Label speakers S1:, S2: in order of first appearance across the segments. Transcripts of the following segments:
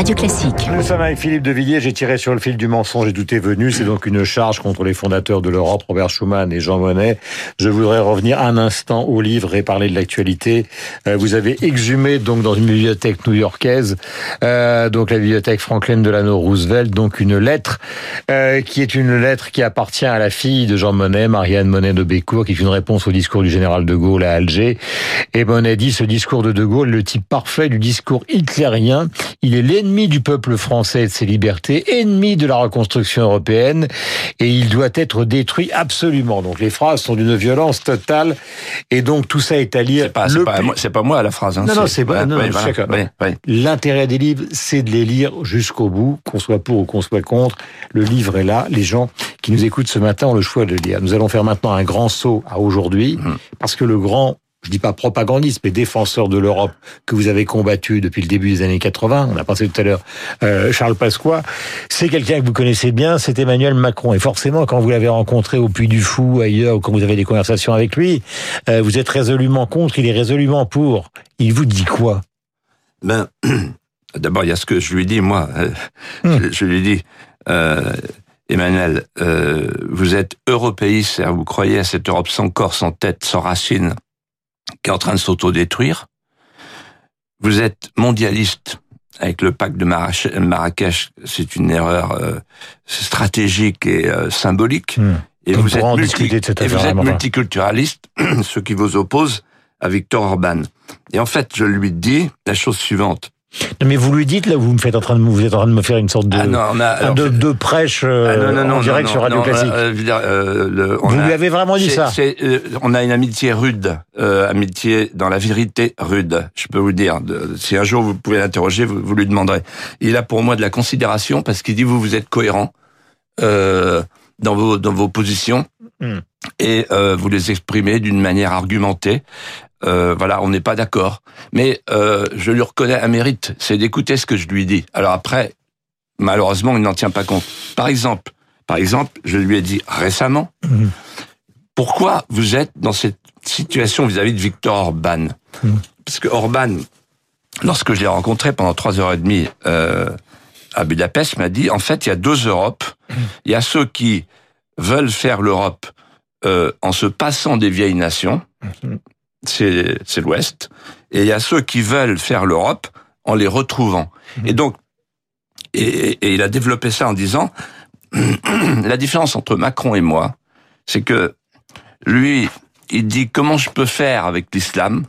S1: Radio Classique.
S2: Nous sommes avec Philippe de Villiers. J'ai tiré sur le fil du mensonge et tout est venu. C'est donc une charge contre les fondateurs de l'Europe, Robert Schuman et Jean Monnet. Je voudrais revenir un instant au livre et parler de l'actualité. Euh, vous avez exhumé donc dans une bibliothèque new-yorkaise, euh, donc la bibliothèque Franklin Delano Roosevelt, donc une lettre euh, qui est une lettre qui appartient à la fille de Jean Monnet, Marianne Monnet de Bécourt, qui est une réponse au discours du général de Gaulle à Alger. Et Monnet dit ce discours de de Gaulle, le type parfait du discours hitlérien. Il est l'ennemi du peuple français et de ses libertés, ennemi de la reconstruction européenne, et il doit être détruit absolument. Donc les phrases sont d'une violence totale, et donc tout ça est à lire.
S3: C'est pas, moi- c'est pas moi la phrase. Hein,
S2: Non, non, c'est pas-. L'intérêt des livres, c'est de les lire jusqu'au bout, qu'on soit pour ou qu'on soit contre. Le livre est là. Les gens qui nous écoutent ce matin ont le choix de le lire. Nous allons faire maintenant un grand saut à aujourd'hui,
S3: Mhm.
S2: parce que le grand, je dis pas propagandiste, mais défenseur de l'Europe que vous avez combattu depuis le début des années 80, on a pensé tout à l'heure euh, Charles Pasqua, c'est quelqu'un que vous connaissez bien, c'est Emmanuel Macron. Et forcément, quand vous l'avez rencontré au Puy du Fou, ailleurs, ou quand vous avez des conversations avec lui, euh, vous êtes résolument contre, il est résolument pour. Il vous dit quoi?
S3: Ben, d'abord, il y a ce que je lui dis, moi. Euh,
S2: Hmm.
S3: je, je lui dis, euh, Emmanuel, euh, vous êtes européiste, vous croyez à cette Europe sans corps, sans tête, sans racines, qui est en train de s'autodétruire. Vous êtes mondialiste avec le pacte de Marrakech, c'est une erreur euh, stratégique et euh, symbolique.
S2: Hmm.
S3: Et vous êtes, multi-
S2: de cette
S3: et vous êtes multiculturaliste, ce qui vous oppose à Victor Orban. Et en fait, je lui dis la chose suivante.
S2: Non, mais vous lui dites là, vous me faites en train de vous êtes en train de me faire une sorte de
S3: ah non, on a, alors,
S2: de, de prêche euh,
S3: ah non, non, non,
S2: en direct sur Radio
S3: non,
S2: Classique.
S3: euh, euh, le- on
S2: vous
S3: a-
S2: lui avez vraiment dit ça
S3: euh, On a une amitié rude, euh, amitié dans la vérité rude. Je peux vous dire. De- si un jour vous pouvez l'interroger, vous, vous lui demanderez. Il a pour moi de la considération parce qu'il dit vous vous êtes cohérent euh, dans vos dans vos positions
S2: Hmm.
S3: et euh, vous les exprimez d'une manière argumentée. Euh, voilà, on n'est pas d'accord, mais euh, je lui reconnais un mérite, c'est d'écouter ce que je lui dis. Alors après, malheureusement, il n'en tient pas compte. Par exemple, par exemple, je lui ai dit récemment,
S2: Mhm.
S3: pourquoi vous êtes dans cette situation vis-à-vis de Victor Orban?
S2: Mhm.
S3: Parce que Orban, lorsque je l'ai rencontré pendant trois heures et demie euh, à Budapest, m'a dit en fait, il y a deux Europes. Il y a ceux qui veulent faire l'Europe euh, en se passant des vieilles nations. C'est c'est l'Ouest, et il y a ceux qui veulent faire l'Europe en les retrouvant. Et donc, et, et il a développé ça en disant, la différence entre Macron et moi, c'est que lui, il dit comment je peux faire avec l'islam,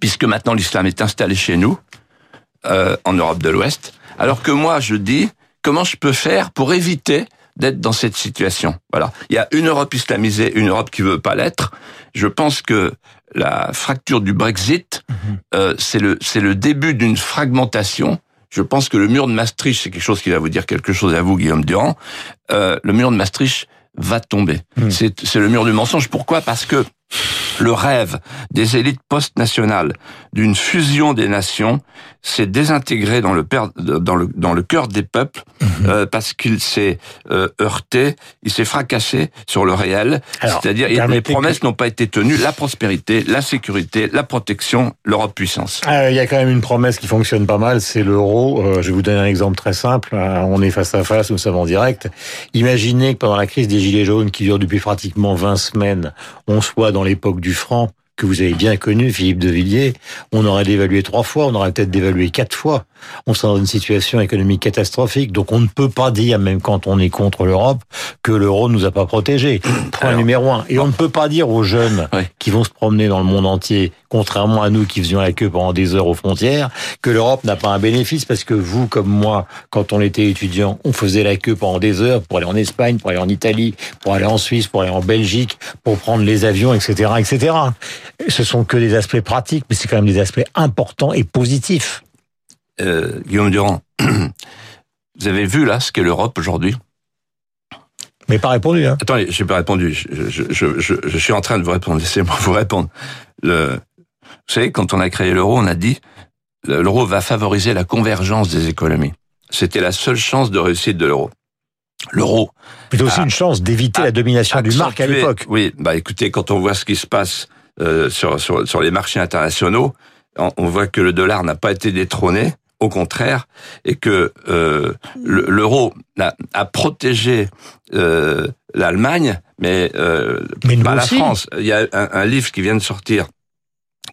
S3: puisque maintenant l'islam est installé chez nous, euh, en Europe de l'Ouest, alors que moi je dis comment je peux faire pour éviter d'être dans cette situation. Voilà. Il y a une Europe islamisée, une Europe qui veut pas l'être. Je pense que la fracture du Brexit, euh, c'est le c'est le début d'une fragmentation. Je pense que le mur de Maastricht, c'est quelque chose qui va vous dire quelque chose à vous, Guillaume Durand. Euh, le mur de Maastricht va tomber.
S2: Mm.
S3: C'est c'est le mur du mensonge. Pourquoi? Parce que le rêve des élites post-nationales d'une fusion des nations s'est désintégré dans le, per- dans le, dans le cœur des peuples euh, parce qu'il s'est euh, heurté, il s'est fracassé sur le réel. C'est-à-dire les
S2: que-
S3: promesses n'ont pas été tenues. La prospérité, la sécurité, la protection, l'Europe puissance.
S2: Euh, Il y a quand même une promesse qui fonctionne pas mal, c'est l'euro. Euh, je vais vous donner un exemple très simple. On est face à face, nous sommes en direct. Imaginez que pendant la crise des Gilets jaunes, qui dure depuis pratiquement 20 semaines, on soit dans l'époque du franc, que vous avez bien connu, Philippe de Villiers, on aurait dévalué trois fois, on aurait peut-être dévalué quatre fois. On serait dans une situation économique catastrophique. Donc on ne peut pas dire, même quand on est contre l'Europe, que l'euro ne nous a pas protégés. Point
S3: Alors,
S2: numéro un. Et on ne peut pas dire aux jeunes
S3: Oui.
S2: qui vont se promener dans le monde entier, contrairement à nous qui faisions la queue pendant des heures aux frontières, que l'Europe n'a pas un bénéfice parce que vous, comme moi, quand on était étudiant, on faisait la queue pendant des heures pour aller en Espagne, pour aller en Italie, pour aller en Suisse, pour aller en Belgique, pour prendre les avions, etc., etc. Ce sont que des aspects pratiques, mais c'est quand même des aspects importants et positifs.
S3: Euh, Guillaume Durand, vous avez vu là ce qu'est l'Europe aujourd'hui?
S2: Mais pas répondu, hein.
S3: Attendez, j'ai pas répondu. Je, je, je, je, suis en train de vous répondre. Laissez-moi vous répondre. Le, vous savez, quand on a créé l'euro, on a dit l'euro va favoriser la convergence des économies. C'était la seule chance de réussite de l'euro. L'euro.
S2: C'est aussi une chance d'éviter la domination du marque à l'époque.
S3: Oui, bah écoutez, quand on voit ce qui se passe euh, sur, sur, sur les marchés internationaux, on, on voit que le dollar n'a pas été détrôné au contraire, et que euh, l'euro a, a, protégé euh, l'Allemagne, mais, euh, pas la France. Il y a un, un, livre qui vient de sortir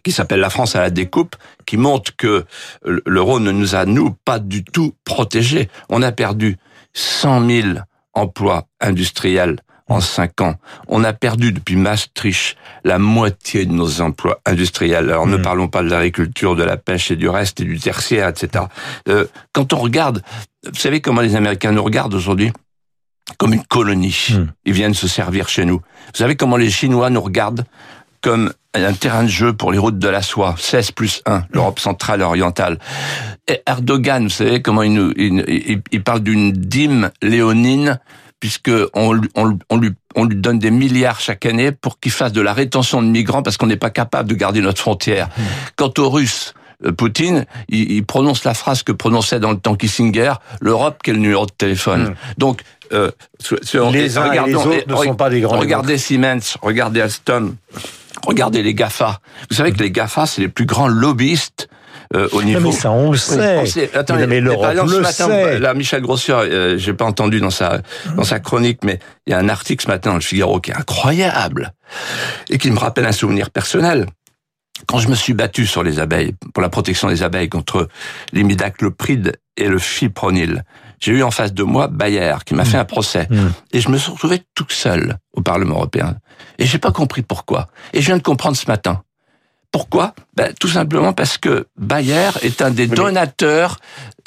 S3: qui s'appelle La France à la découpe, qui montre que l'euro ne nous a, nous, pas du tout protégés. On a perdu 100 000 emplois industriels en cinq ans. On a perdu depuis Maastricht la moitié de nos emplois industriels. Alors ne hmm. parlons pas de l'agriculture, de la pêche et du reste et du tertiaire, etc. Euh, quand on regarde, vous savez comment les Américains nous regardent aujourd'hui? Comme une colonie. Hmm. Ils viennent se servir chez nous. Vous savez comment les Chinois nous regardent? Comme un terrain de jeu pour les routes de la soie, 16 plus 1, l'Europe centrale et orientale. Et Erdogan, vous savez comment il, nous, il, il parle d'une dîme léonine puisque on, on, on, lui, on lui donne des milliards chaque année pour qu'il fasse de la rétention de migrants parce qu'on n'est pas capable de garder notre frontière. Mmh. Quant aux Russes, euh, Poutine, il, prononce la phrase que prononçait dans le temps Kissinger, l'Europe, quel numéro de téléphone? Mmh. Donc,
S2: euh, les uns et les autres ne sont pas des grands.
S3: Regardez Siemens, regardez Alstom, regardez les GAFA. Vous savez que les GAFA, c'est les plus grands lobbyistes euh, au niveau.
S2: mais ça, on le sait.
S3: mais, l'Europe le matin, sait. Là, Michel Grossier, euh, j'ai pas entendu dans sa dans sa chronique, mais il y a un article ce matin dans le Figaro qui est incroyable et qui me rappelle un souvenir personnel. Quand je me suis battu sur les abeilles, pour la protection des abeilles contre l'imidaclopride et le fipronil, j'ai eu en face de moi Bayer qui m'a mmh. fait un procès. Mmh. Et je me suis retrouvé tout seul au Parlement européen. Et j'ai pas compris pourquoi. Et je viens de comprendre ce matin. Pourquoi? Ben, Tout simplement parce que Bayer est un des donateurs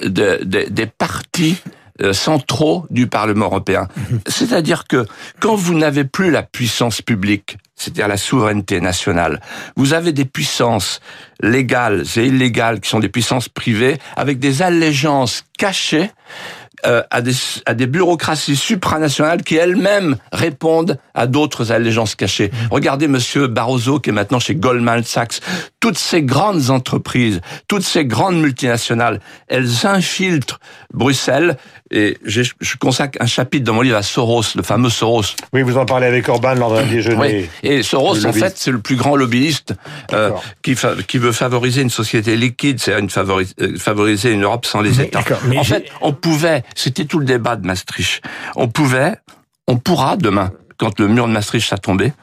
S3: de, des partis euh, centraux du Parlement européen. Mhm. C'est-à-dire que quand vous n'avez plus la puissance publique, c'est-à-dire la souveraineté nationale, vous avez des puissances légales et illégales qui sont des puissances privées avec des allégeances cachées euh, à, des, à des bureaucraties supranationales qui elles-mêmes répondent à d'autres allégeances cachées. Mmh. Regardez Monsieur Barroso qui est maintenant chez Goldman Sachs. Toutes ces grandes entreprises, toutes ces grandes multinationales, elles infiltrent Bruxelles. Et je consacre un chapitre dans mon livre à Soros, le fameux Soros.
S2: Oui, vous en parlez avec Orban lors d'un déjeuner.
S3: Oui. Et Soros, en fait, c'est le plus grand lobbyiste euh, qui, qui veut favoriser une société liquide, c'est une euh, favoriser une Europe sans les États. en fait, on pouvait c'était tout le débat de Maastricht. On pouvait, on pourra demain, quand le mur de Maastricht a tombé,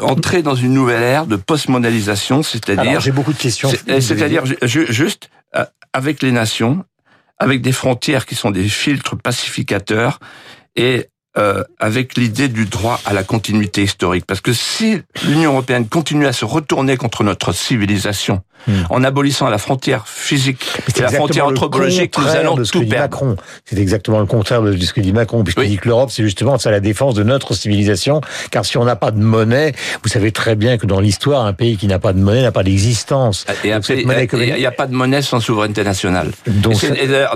S3: entrer dans une nouvelle ère de postmondialisation, c'est-à-dire...
S2: J'ai beaucoup de questions.
S3: C'est-à-dire juste euh, avec les nations, avec des frontières qui sont des filtres pacificateurs et euh, avec l'idée du droit à la continuité historique. Parce que si l'Union européenne continue à se retourner contre notre civilisation, hmm. en abolissant la frontière physique et la frontière anthropologique, nous allons tout perdre.
S2: C'est exactement le contraire de ce que dit Macron, puisqu'il dit que l'Europe, c'est justement ça la défense de notre civilisation. Car si on n'a pas de monnaie, vous savez très bien que dans l'histoire, un pays qui n'a pas de monnaie n'a pas d'existence.
S3: Et il n'y a pas de monnaie sans souveraineté nationale. Donc,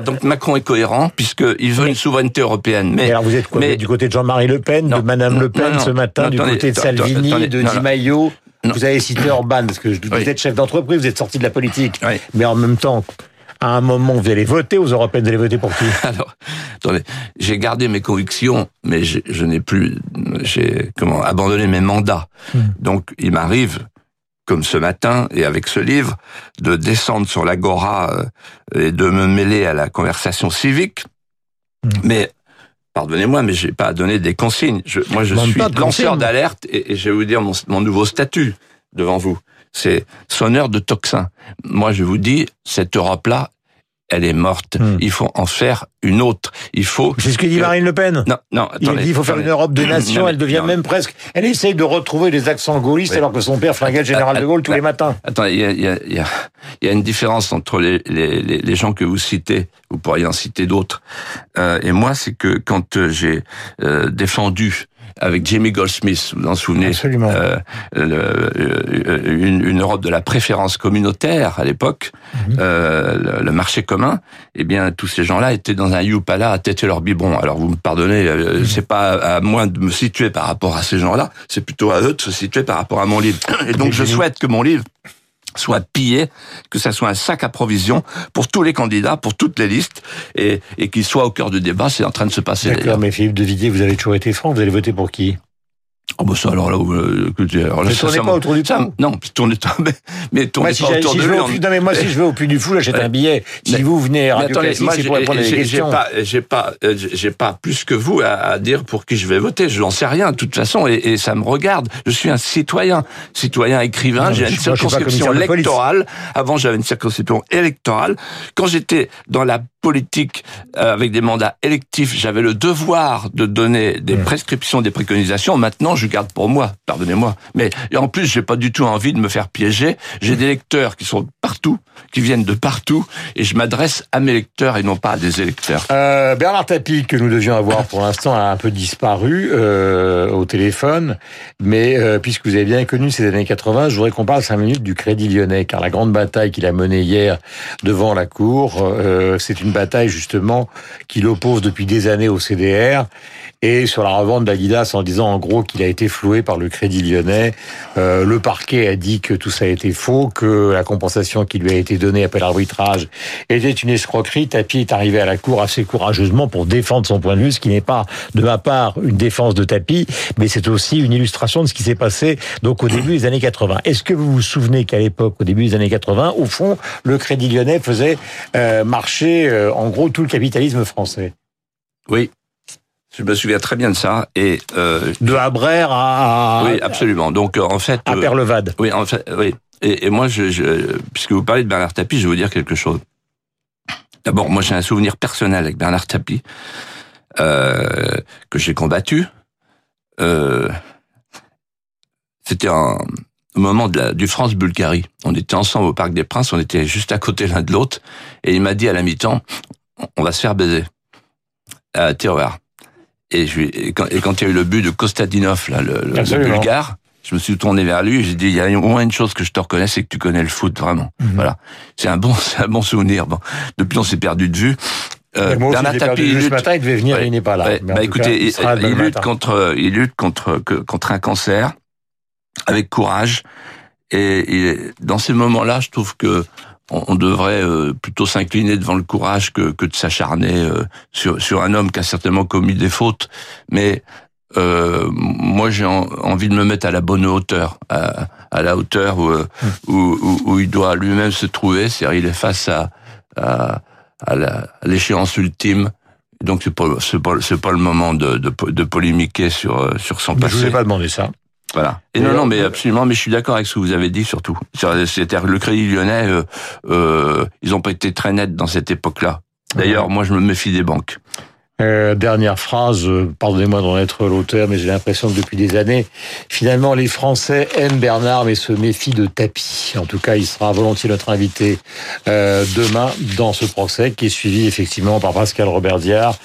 S3: donc Macron est cohérent, puisqu'il veut une souveraineté européenne.
S2: Mais, alors vous êtes quoi? Du côté de Jean-Marie Le Pen, de Madame Le Pen ce matin, du côté de Salvini, de Di Maio. Vous avez cité Orban, parce que vous êtes chef d'entreprise, vous êtes sorti de la politique. Mais en même temps, à un moment, vous allez voter aux européennes, vous allez voter pour qui?
S3: Alors, attendez, j'ai gardé mes convictions, mais je n'ai plus, j'ai comment abandonné mes mandats. Hmm. Donc, il m'arrive, comme ce matin et avec ce livre, de descendre sur l'agora euh, et de me mêler à la conversation civique. Hmm. Mais pardonnez-moi, mais j'ai pas donné des consignes. Je, moi, je suis lanceur d'alerte et, je vais vous dire mon, mon nouveau statut devant vous. C'est sonneur de toxins. Moi, je vous dis, cette Europe-là, elle est morte. Hmm. Il faut en faire une autre. Il faut.
S2: C'est ce que dit Marine Le Pen.
S3: Non, non.
S2: Attendez, il dit il faut faire une Europe de nations. elle devient même presque. Elle essaye de retrouver les accents gaullistes alors que son père flinguait le général de Gaulle tous les matins.
S3: Attendez, il y a, y, a, y, a, y a, une différence entre les, les, les, gens que vous citez. Vous pourriez en citer d'autres. Euh, et moi, c'est que quand j'ai euh, défendu avec Jamie Goldsmith, vous vous en souvenez
S2: Absolument. Euh,
S3: euh, une, une, Europe de la préférence communautaire à l'époque, mhm. euh, le, marché commun. Eh bien, tous ces gens-là étaient dans un youpala à têter leur biberon. Alors, vous me pardonnez, euh, mhm. c'est pas à moi de me situer par rapport à ces gens-là, c'est plutôt à eux de se situer par rapport à mon livre. Et donc, je souhaite que mon livre soit pillé, que ça soit un sac à provision pour tous les candidats, pour toutes les listes, et, et qu'il soit au cœur du débat. C'est en train de se passer.
S2: D'accord, mais Philippe de vous avez toujours été franc, vous allez voter pour qui?
S3: Oh bah ça alors là, euh, écoutez, alors là, ça,
S2: tournez
S3: ça
S2: pas autour du
S3: me- Non, tournez mais, mais tournez
S2: Moi, si,
S3: pas autour
S2: si
S3: de lui. en-
S2: non, mais moi, si je vais au Puy du Fou, j'achète un billet. Si
S3: Mais-
S2: vous venez à Radio
S3: attendez, moi,
S2: pour répondre à des
S3: j'ai- j'ai
S2: questions.
S3: pas, j'ai pas, euh, pas plus que vous à, à dire pour qui je vais voter. Je n'en sais rien de toute façon, et, et ça me regarde. Je suis un citoyen, citoyen écrivain. J'ai une circonscription électorale. Avant, j'avais une circonscription électorale. Quand j'étais dans la politique euh, avec des mandats électifs, j'avais le devoir de donner des prescriptions, des préconisations. Maintenant, je garde pour moi. Pardonnez-moi. Mais et en plus, j'ai pas du tout envie de me faire piéger. J'ai des lecteurs qui sont partout, qui viennent de partout, et je m'adresse à mes lecteurs et non pas à des électeurs.
S2: Euh, Bernard Tapie, que nous devions avoir pour l'instant, a un peu disparu euh, au téléphone. Mais euh, puisque vous avez bien connu ces années 80, je voudrais qu'on parle cinq minutes du Crédit Lyonnais, car la grande bataille qu'il a menée hier devant la Cour, c'est une bataille justement qui l'oppose depuis des années au CDR et sur la revente d'Adidas en disant en gros qu'il a été floué par le Crédit Lyonnais. Euh, le parquet a dit que tout ça été faux, que la compensation qui lui a été donnée après l'arbitrage était une escroquerie. Tapi est arrivé à la cour assez courageusement pour défendre son point de vue, ce qui n'est pas de ma part une défense de Tapi, mais c'est aussi une illustration de ce qui s'est passé donc au début des années 80. Est-ce que vous vous souvenez qu'à l'époque, au début des années 80, au fond, le Crédit Lyonnais faisait euh, marcher euh, en gros tout le capitalisme français
S3: Oui, je me souviens très bien de ça. Et euh,
S2: De Habrère à,
S3: oui, absolument. Donc euh, en fait,
S2: à
S3: euh,
S2: Perlevade.
S3: oui, en fait, oui. Et, et moi, je, je, puisque vous parlez de Bernard Tapie, je vais vous dire quelque chose. D'abord, moi, j'ai un souvenir personnel avec Bernard Tapie euh, que j'ai combattu. Euh, C'était un au moment de la, du France-Bulgarie. On était ensemble au Parc des Princes, on était juste à côté l'un de l'autre, et il m'a dit à la mi-temps, on va se faire baiser à Terroir. Et, je, et, quand, et quand il y a eu le but de Kostadinov, là, le, le-. Bulgare, je me suis tourné vers lui j'ai dit, il y a au moins une chose que je te reconnais, c'est que tu connais le foot, vraiment.
S2: Mhm.
S3: Voilà. C'est un bon, c'est un bon souvenir. Bon. Depuis, on s'est perdu de vue. Euh,
S2: moi
S3: Bernard Tapie, il lutte-
S2: matin, il devait venir,
S3: Ouais.
S2: il n'est pas là.
S3: Ouais, bah écoutez,
S2: cas,
S3: il, il
S2: demain
S3: lutte contre, il lutte contre, contre un cancer avec courage. Et, et dans ces moments-là, je trouve que on, on devrait euh, plutôt s'incliner devant le courage que, que de s'acharner euh, sur, sur un homme qui a certainement commis des fautes. Mais euh, moi, j'ai en- envie de me mettre à la bonne hauteur, à, à la hauteur où, euh, où, où, où il doit lui-même se trouver. C'est-à-dire, il est face à, à, à la- à l'échéance ultime. Donc, c'est pas, c'est pas, c'est pas le moment de, de, de polémiquer sur, euh, sur son
S2: Mais je vous
S3: passé.
S2: ai pas demandé ça.
S3: Voilà. Et non, non,
S2: on-
S3: mais absolument, mais je suis d'accord avec ce que vous avez dit surtout. C'est-à-dire le Crédit Lyonnais, euh, euh, ils n'ont pas été très nets dans cette époque-là. D'ailleurs, moi, je me méfie des banques.
S2: Euh, dernière phrase, euh, pardonnez-moi d'en être l'auteur, mais j'ai l'impression que depuis des années, finalement, les Français aiment Bernard, mais se méfient de Tapie. En tout cas, il sera volontiers notre invité euh, demain dans ce procès, qui est suivi effectivement par Pascal Robert Diard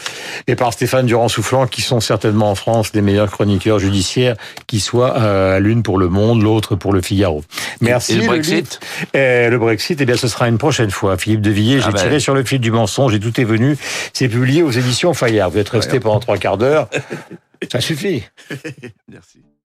S2: et par Stéphane Durand-Soufflant, qui sont certainement en France les meilleurs chroniqueurs judiciaires, qui soient euh, l'une pour Le Monde, l'autre pour Le Figaro. Merci.
S3: Et le Brexit
S2: euh, le Brexit, eh bien, ce sera une prochaine fois. Philippe de Villiers, j'ai
S3: Ah ben.
S2: tiré sur le fil du mensonge et tout est venu. C'est publié aux éditions Fayard. Vous êtes resté pendant trois quarts d'heure. Ça suffit.
S3: Merci.